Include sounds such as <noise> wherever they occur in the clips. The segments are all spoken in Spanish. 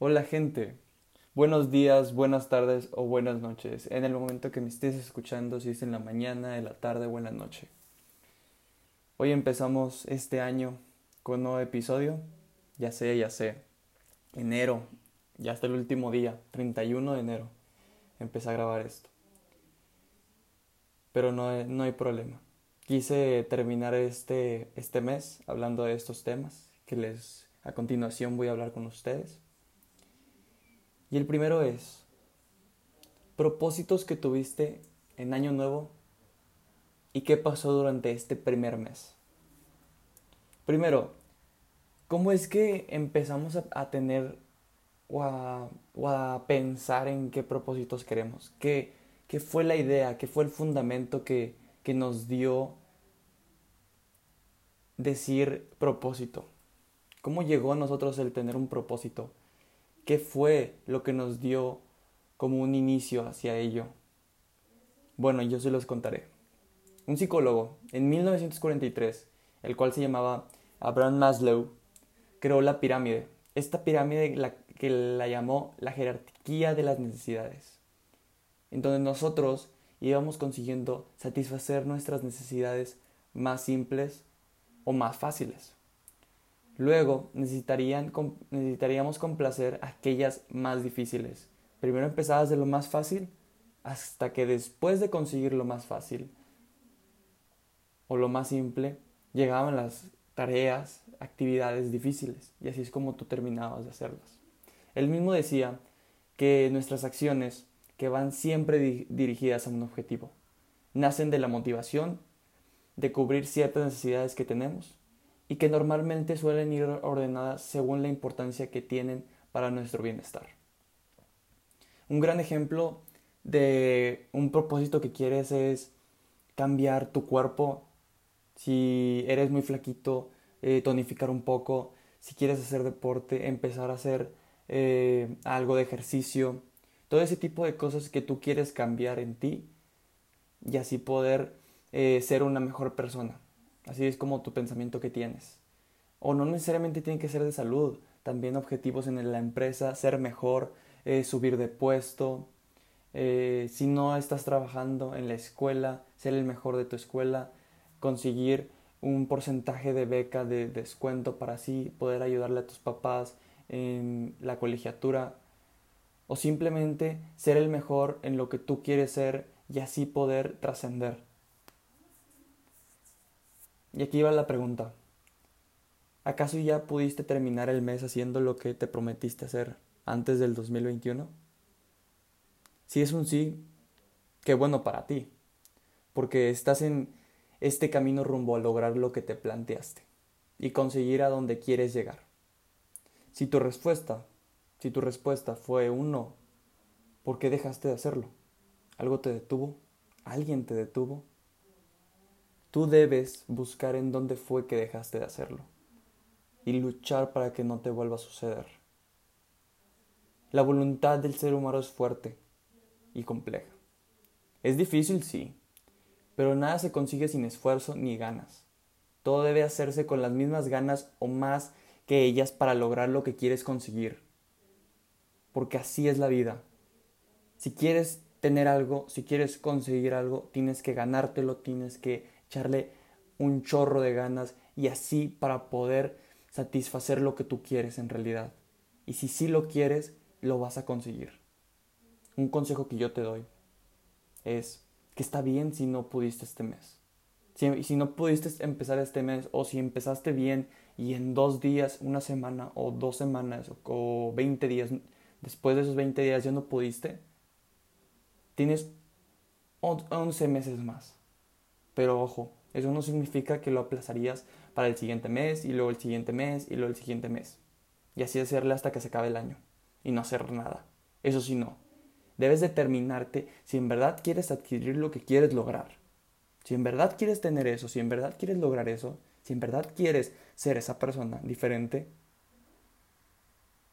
Hola gente, buenos días, buenas tardes o buenas noches, en el momento que me estés escuchando, si es en la mañana, en la tarde o en la noche. Hoy empezamos este año con un nuevo episodio, ya sé, ya sé, enero, ya hasta el último día, 31 de enero, empecé a grabar esto. Pero no, no hay problema. Quise terminar este, este mes hablando de estos temas que les a continuación voy a hablar con ustedes. Y el primero es, propósitos que tuviste en Año Nuevo y qué pasó durante este primer mes. Primero, ¿cómo es que empezamos a, tener o a, pensar en qué propósitos queremos? ¿Qué, ¿Qué, fue la idea? ¿Qué fue el fundamento que, que nos dio decir propósito? ¿Cómo llegó a nosotros el tener un propósito? ¿Qué fue lo que nos dio como un inicio hacia ello? Bueno, yo se los contaré. Un psicólogo, en 1943, el cual se llamaba Abraham Maslow, creó la pirámide. Esta pirámide la, que la llamó la jerarquía de las necesidades, en donde nosotros íbamos consiguiendo satisfacer nuestras necesidades más simples o más fáciles. Luego necesitarían, necesitaríamos complacer aquellas más difíciles. Primero empezabas de lo más fácil hasta que después de conseguir lo más fácil o lo más simple, llegaban las tareas, actividades difíciles y así es como tú terminabas de hacerlas. Él mismo decía que nuestras acciones, que van siempre dirigidas a un objetivo, nacen de la motivación de cubrir ciertas necesidades que tenemos y que normalmente suelen ir ordenadas según la importancia que tienen para nuestro bienestar. Un gran ejemplo de un propósito que quieres es cambiar tu cuerpo. Si eres muy flaquito, eh, tonificar un poco. Si quieres hacer deporte, empezar a hacer eh, algo de ejercicio. Todo ese tipo de cosas que tú quieres cambiar en ti y así poder eh, ser una mejor persona. Así es como tu pensamiento que tienes. O no necesariamente tiene que ser de salud, también objetivos en la empresa, ser mejor, eh, subir de puesto. Eh, si no estás trabajando en la escuela, ser el mejor de tu escuela, conseguir un porcentaje de beca de descuento para así poder ayudarle a tus papás en la colegiatura o simplemente ser el mejor en lo que tú quieres ser y así poder trascender. Y aquí va la pregunta. ¿Acaso ya pudiste terminar el mes haciendo lo que te prometiste hacer antes del 2021? Si es un sí, qué bueno para ti, porque estás en este camino rumbo a lograr lo que te planteaste y conseguir a donde quieres llegar. Si tu respuesta, si tu respuesta fue un no, ¿por qué dejaste de hacerlo? ¿Algo te detuvo? ¿Alguien te detuvo? Tú debes buscar en dónde fue que dejaste de hacerlo y luchar para que no te vuelva a suceder. La voluntad del ser humano es fuerte y compleja. Es difícil, sí, pero nada se consigue sin esfuerzo ni ganas. Todo debe hacerse con las mismas ganas o más que ellas para lograr lo que quieres conseguir. Porque así es la vida. Si quieres tener algo, si quieres conseguir algo, tienes que ganártelo, tienes que echarle un chorro de ganas y así para poder satisfacer lo que tú quieres en realidad. Y si sí lo quieres, lo vas a conseguir. Un consejo que yo te doy es que está bien si no pudiste este mes. Si, si no pudiste empezar este mes o si empezaste bien y en dos días, una semana o dos semanas o, veinte 20 días, después de esos 20 días ya no pudiste, tienes 11 meses más. Pero ojo, eso no significa que lo aplazarías para el siguiente mes y luego el siguiente mes y luego el siguiente mes. Y así hacerle hasta que se acabe el año y no hacer nada. Eso sí no. Debes determinarte si en verdad quieres adquirir lo que quieres lograr. Si en verdad quieres tener eso, si en verdad quieres lograr eso, si en verdad quieres ser esa persona diferente,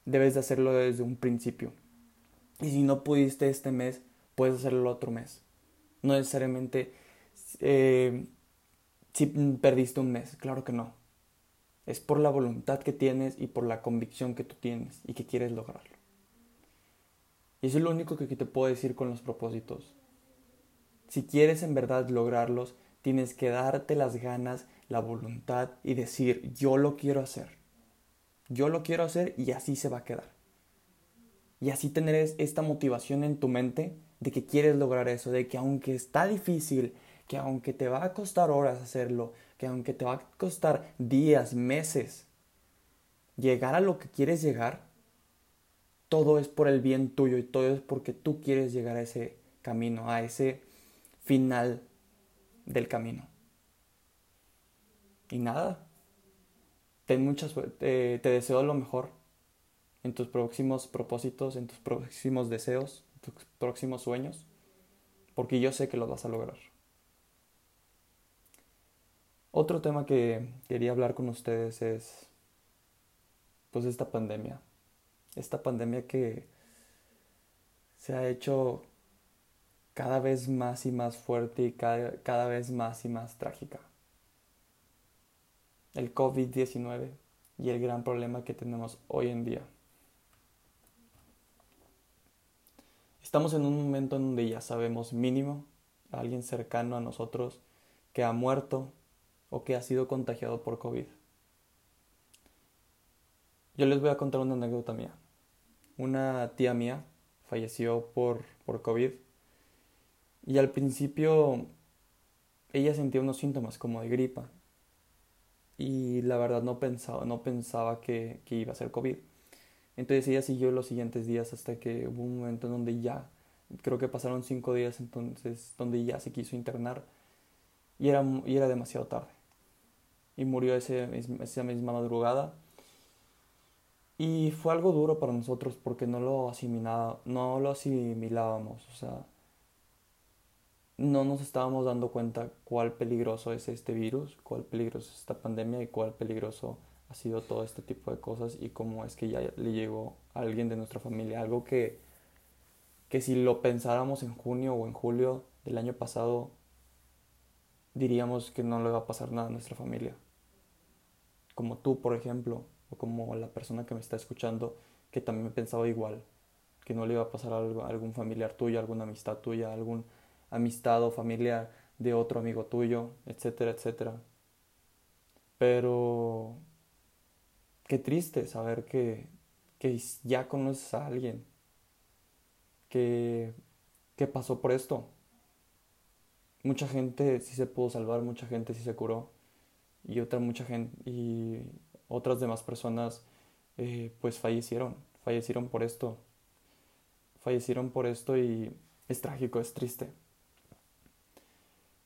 debes de hacerlo desde un principio. Y si no pudiste este mes, puedes hacerlo otro mes. No necesariamente eh, si perdiste un mes, claro que no. Es por la voluntad que tienes y por la convicción que tú tienes y que quieres lograrlo. Y eso es lo único que te puedo decir con los propósitos. Si quieres en verdad lograrlos, tienes que darte las ganas, la voluntad y decir, yo lo quiero hacer. Yo lo quiero hacer y así se va a quedar. Y así tener esta motivación en tu mente de que quieres lograr eso, de que aunque está difícil, que aunque te va a costar horas hacerlo, que aunque te va a costar días, meses, llegar a lo que quieres llegar, todo es por el bien tuyo y todo es porque tú quieres llegar a ese camino, a ese final del camino. Y nada, suerte, te deseo lo mejor en tus próximos propósitos, en tus próximos deseos, en tus próximos sueños, porque yo sé que los vas a lograr. Otro tema que quería hablar con ustedes es pues esta pandemia. Esta pandemia que se ha hecho cada vez más y más fuerte y cada, cada vez más y más trágica. El COVID-19 y el gran problema que tenemos hoy en día. Estamos en un momento en donde ya sabemos mínimo a alguien cercano a nosotros que ha muerto o que ha sido contagiado por COVID. Yo les voy a contar una anécdota mía. Una tía mía falleció por, por COVID y al principio ella sentía unos síntomas como de gripa y la verdad no pensaba, no pensaba que, que iba a ser COVID. Entonces ella siguió los siguientes días hasta que hubo un momento en donde ya, creo que pasaron cinco días entonces, donde ya se quiso internar y era, y era demasiado tarde. Y murió ese, esa misma madrugada. Y fue algo duro para nosotros porque no lo, asimilaba, no lo asimilábamos. O sea, no nos estábamos dando cuenta cuál peligroso es este virus, cuál peligroso es esta pandemia y cuál peligroso ha sido todo este tipo de cosas y cómo es que ya le llegó a alguien de nuestra familia. Algo que, que si lo pensáramos en junio o en julio del año pasado diríamos que no le va a pasar nada a nuestra familia. Como tú, por ejemplo, o como la persona que me está escuchando, que también pensaba igual, que no le iba a pasar a algún familiar tuyo, alguna amistad tuya, algún amistad o familia de otro amigo tuyo, etcétera, etcétera. Pero qué triste saber que, que ya conoces a alguien que, que pasó por esto mucha gente sí se pudo salvar, mucha gente sí se curó y otra mucha gente y otras demás personas eh, pues fallecieron, fallecieron por esto, fallecieron por esto y es trágico, es triste.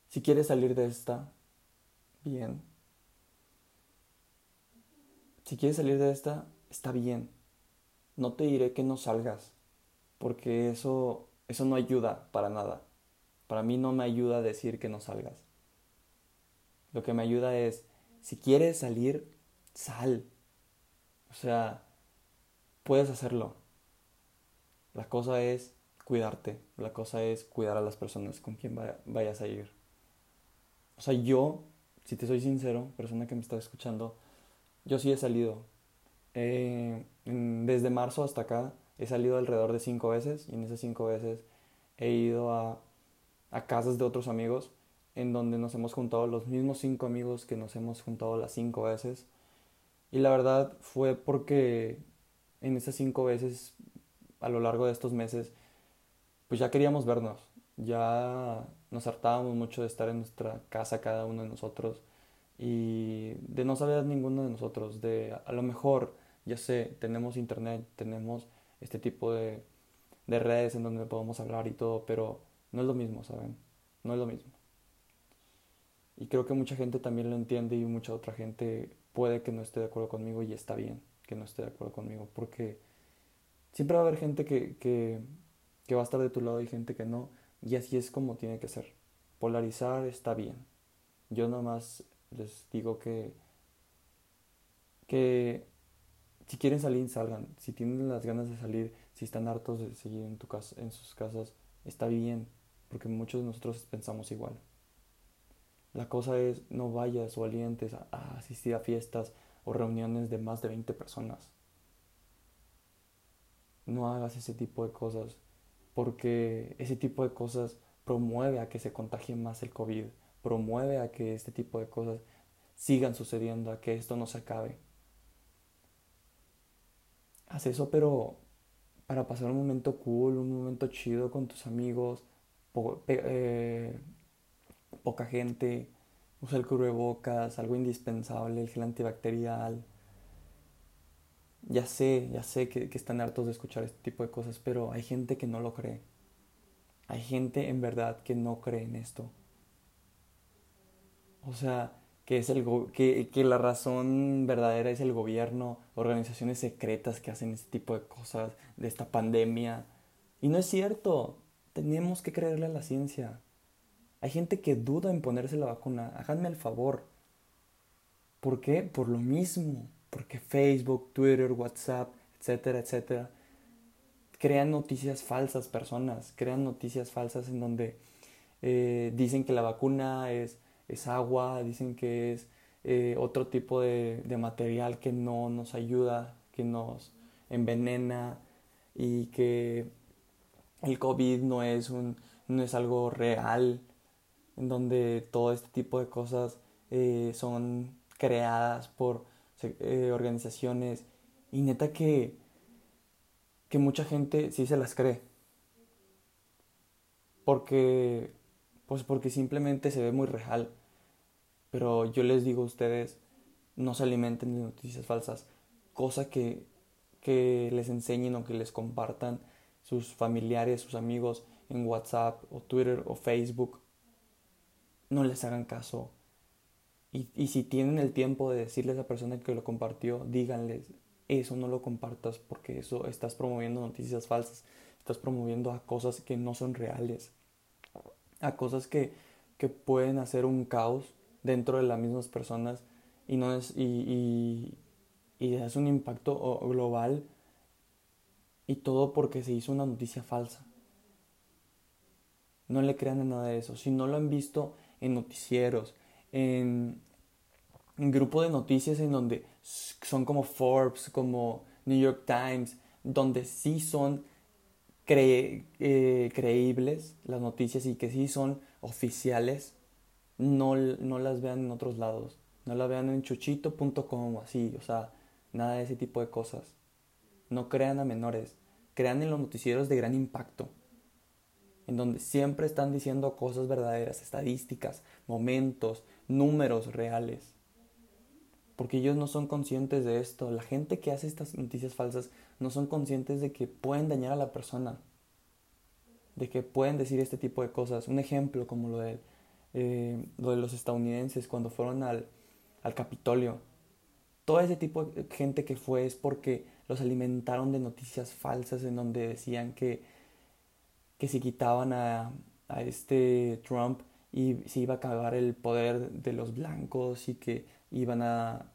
Si quieres salir de esta, bien. Si quieres salir de esta, está bien. No te diré que no salgas, porque eso, eso no ayuda para nada. Para mí no me ayuda a decir que no salgas. Lo que me ayuda es, si quieres salir, sal. O sea, puedes hacerlo. La cosa es cuidarte. La cosa es cuidar a las personas con quien vayas a ir. O sea, yo, si te soy sincero, persona que me está escuchando, yo sí he salido. Eh, desde marzo hasta acá he salido alrededor de cinco veces y en esas cinco veces he ido a a casas de otros amigos en donde nos hemos juntado los mismos cinco amigos que nos hemos juntado las cinco veces. Y la verdad fue porque en esas cinco veces, a lo largo de estos meses, pues ya queríamos vernos. Ya nos hartábamos mucho de estar en nuestra casa cada uno de nosotros y de no saber ninguno de nosotros. De a lo mejor, ya sé, tenemos internet, tenemos este tipo de, de redes en donde podemos hablar y todo, pero no es lo mismo, ¿saben? No es lo mismo. Y creo que mucha gente también lo entiende y mucha otra gente puede que no esté de acuerdo conmigo y está bien que no esté de acuerdo conmigo. Porque siempre va a haber gente que, que, que va a estar de tu lado y gente que no. Y así es como tiene que ser. Polarizar está bien. Yo nada más les digo que, que si quieren salir, salgan. Si tienen las ganas de salir, si están hartos de seguir en, tu casa, en sus casas, está bien porque muchos de nosotros pensamos igual. La cosa es, no vayas o alientes a, asistir a fiestas o reuniones de más de 20 personas. No hagas ese tipo de cosas. porque ese tipo de cosas promueve a que se contagie más el COVID, promueve a que este tipo de cosas sigan sucediendo, a que esto no se acabe. Haz eso, pero para pasar un momento cool, un momento chido con tus amigos, eh, poca gente, usa el cubrebocas, algo indispensable, el gel antibacterial. Ya sé, ya sé que, que están hartos de escuchar este tipo de cosas, pero hay gente que no lo cree. Hay gente en verdad que no cree en esto. O sea, que, es el que, que, la razón verdadera es el gobierno, organizaciones secretas que hacen este tipo de cosas, de esta pandemia. Y no es cierto, tenemos que creerle a la ciencia. Hay gente que duda en ponerse la vacuna. Háganme el favor. ¿Por qué? Por lo mismo. Porque Facebook, Twitter, WhatsApp, etcétera, etcétera, crean noticias falsas personas. Crean noticias falsas en donde eh, dicen que la vacuna es, es agua, dicen que es eh, otro tipo de, de material que no nos ayuda, que nos envenena y que el COVID no es, un, no es algo real en donde todo este tipo de cosas eh, son creadas por eh, organizaciones y neta que, que mucha gente sí se las cree. Porque, pues porque simplemente se ve muy real. Pero yo les digo a ustedes, no se alimenten de noticias falsas. Cosa que, que les enseñen o que les compartan sus familiares, sus amigos en WhatsApp o Twitter o Facebook no les hagan caso. Y, si tienen el tiempo de decirle a esa persona que lo compartió, díganles, eso no lo compartas porque eso estás promoviendo noticias falsas, estás promoviendo a cosas que no son reales, a cosas que, que pueden hacer un caos dentro de las mismas personas y, no es, y, y, y es un impacto global y todo porque se hizo una noticia falsa. No le crean en nada de eso. Si no lo han visto en noticieros, en, un grupo de noticias en donde son como Forbes, como New York Times, donde sí son eh, creíbles las noticias y que sí son oficiales, no, no las vean en otros lados. No las vean en chuchito.com así, o sea, nada de ese tipo de cosas. No crean a menores, crean en los noticieros de gran impacto en donde siempre están diciendo cosas verdaderas, estadísticas, momentos, números reales. Porque ellos no son conscientes de esto. La gente que hace estas noticias falsas no son conscientes de que pueden dañar a la persona. De que pueden decir este tipo de cosas. Un ejemplo como lo de, eh, lo de los estadounidenses cuando fueron al, al Capitolio. Todo ese tipo de gente que fue es porque los alimentaron de noticias falsas en donde decían que que si quitaban a, a este Trump y se iba a acabar el poder de los blancos y que iban a,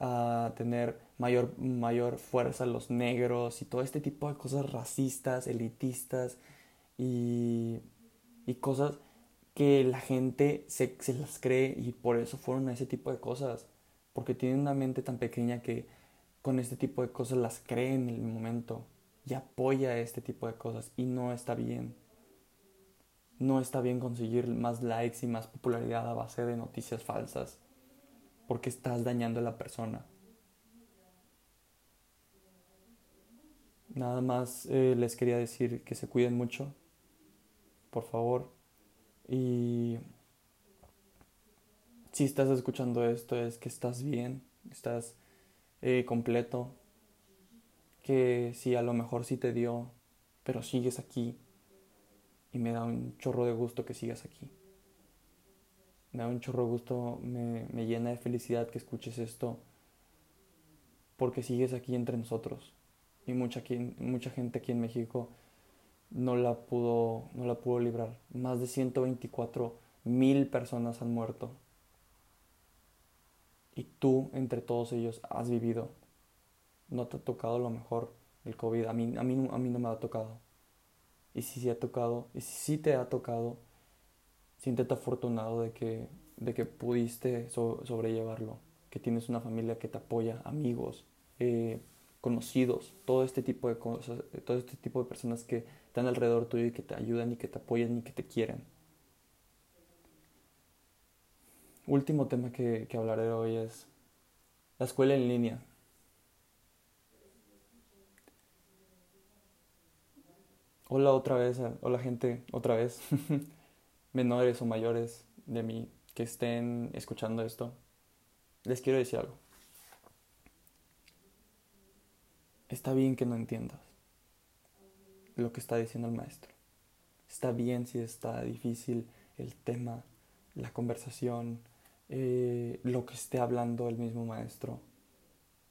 a tener mayor, mayor fuerza los negros y todo este tipo de cosas racistas, elitistas y, y cosas que la gente se, se, las cree y por eso fueron a ese tipo de cosas, porque tienen una mente tan pequeña que con este tipo de cosas las creen en el momento y apoya este tipo de cosas y no está bien. No está bien conseguir más likes y más popularidad a base de noticias falsas porque estás dañando a la persona. Nada más eh, les quería decir que se cuiden mucho, por favor. Y si estás escuchando esto es que estás bien, estás eh, completo, que si a lo mejor sí te dio, pero sigues aquí. Y me da un chorro de gusto que sigas aquí. Me da un chorro de gusto, me, me llena de felicidad que escuches esto, porque sigues aquí entre nosotros. Y mucha, mucha gente aquí en México no la pudo, no la pudo librar. Más de 124 mil personas han muerto. Y tú, entre todos ellos, has vivido no te ha tocado lo mejor el COVID. A mí, a mí, a mí no me ha tocado. Y si sí ha tocado, y si sí te ha tocado, siéntete afortunado de que, de que pudiste sobrellevarlo, que tienes una familia que te apoya, amigos, eh, conocidos, todo este tipo de cosas, todo este tipo de personas que están alrededor tuyo y que te ayudan y que te apoyan y que te quieren. Último tema que, que hablaré hoy es la escuela en línea. Hola otra vez, hola gente, otra vez, <laughs> menores o mayores de mí que estén escuchando esto. Les quiero decir algo. Está bien que no entiendas lo que está diciendo el maestro. Está bien si está difícil el tema, la conversación, eh, lo que esté hablando el mismo maestro.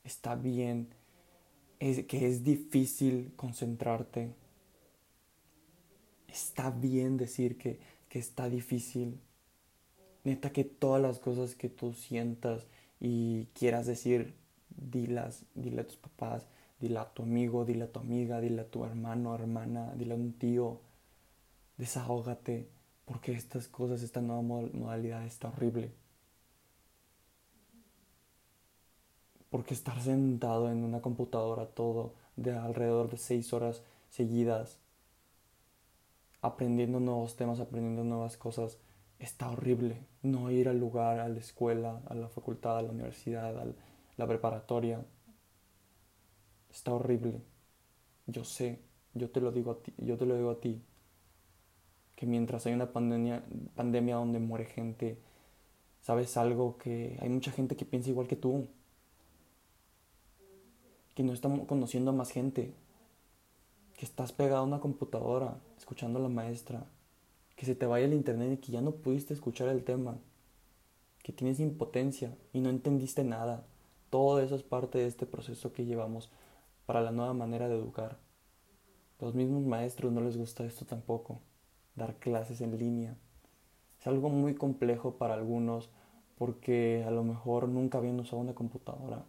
Está bien es, que es difícil concentrarte. Está bien decir que, que está difícil. Neta que todas las cosas que tú sientas y quieras decir, dilas, dile a tus papás, dile a tu amigo, dile a tu amiga, dile a tu hermano, hermana, dile a un tío, desahógate, porque estas cosas, esta nueva modalidad está horrible. Porque estar sentado en una computadora todo de alrededor de seis horas seguidas, aprendiendo nuevos temas, aprendiendo nuevas cosas, está horrible. No ir al lugar, a la escuela, a la facultad, a la universidad, a la preparatoria, está horrible. Yo sé, yo te lo digo a ti, yo te lo digo a ti, que mientras hay una pandemia, pandemia donde muere gente, sabes algo que hay mucha gente que piensa igual que tú, que no estamos conociendo a más gente, que estás pegado a una computadora escuchando a la maestra, que se te vaya el internet y que ya no pudiste escuchar el tema, que tienes impotencia y no entendiste nada. Todo eso es parte de este proceso que llevamos para la nueva manera de educar. Los mismos maestros no les gusta esto tampoco, dar clases en línea. Es algo muy complejo para algunos porque a lo mejor nunca habían usado una computadora.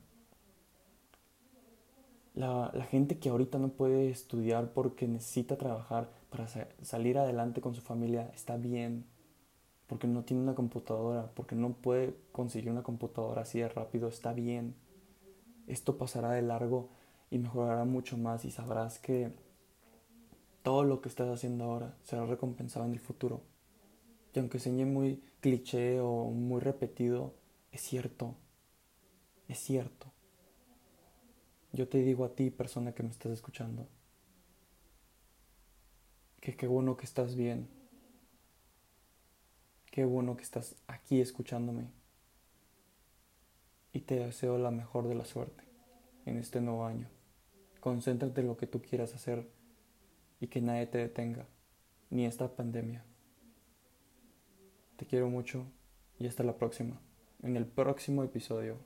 La, gente que ahorita no puede estudiar porque necesita trabajar para salir adelante con su familia está bien, porque no tiene una computadora, porque no puede conseguir una computadora así de rápido, está bien. Esto pasará de largo y mejorará mucho más y sabrás que todo lo que estás haciendo ahora será recompensado en el futuro. Y aunque suene muy cliché o muy repetido, es cierto. Es cierto. Yo te digo a ti, persona que me estás escuchando, que qué bueno que estás bien. Qué bueno que estás aquí escuchándome. Y te deseo la mejor de la suerte en este nuevo año. Concéntrate en lo que tú quieras hacer y que nadie te detenga, ni esta pandemia. Te quiero mucho y hasta la próxima, en el próximo episodio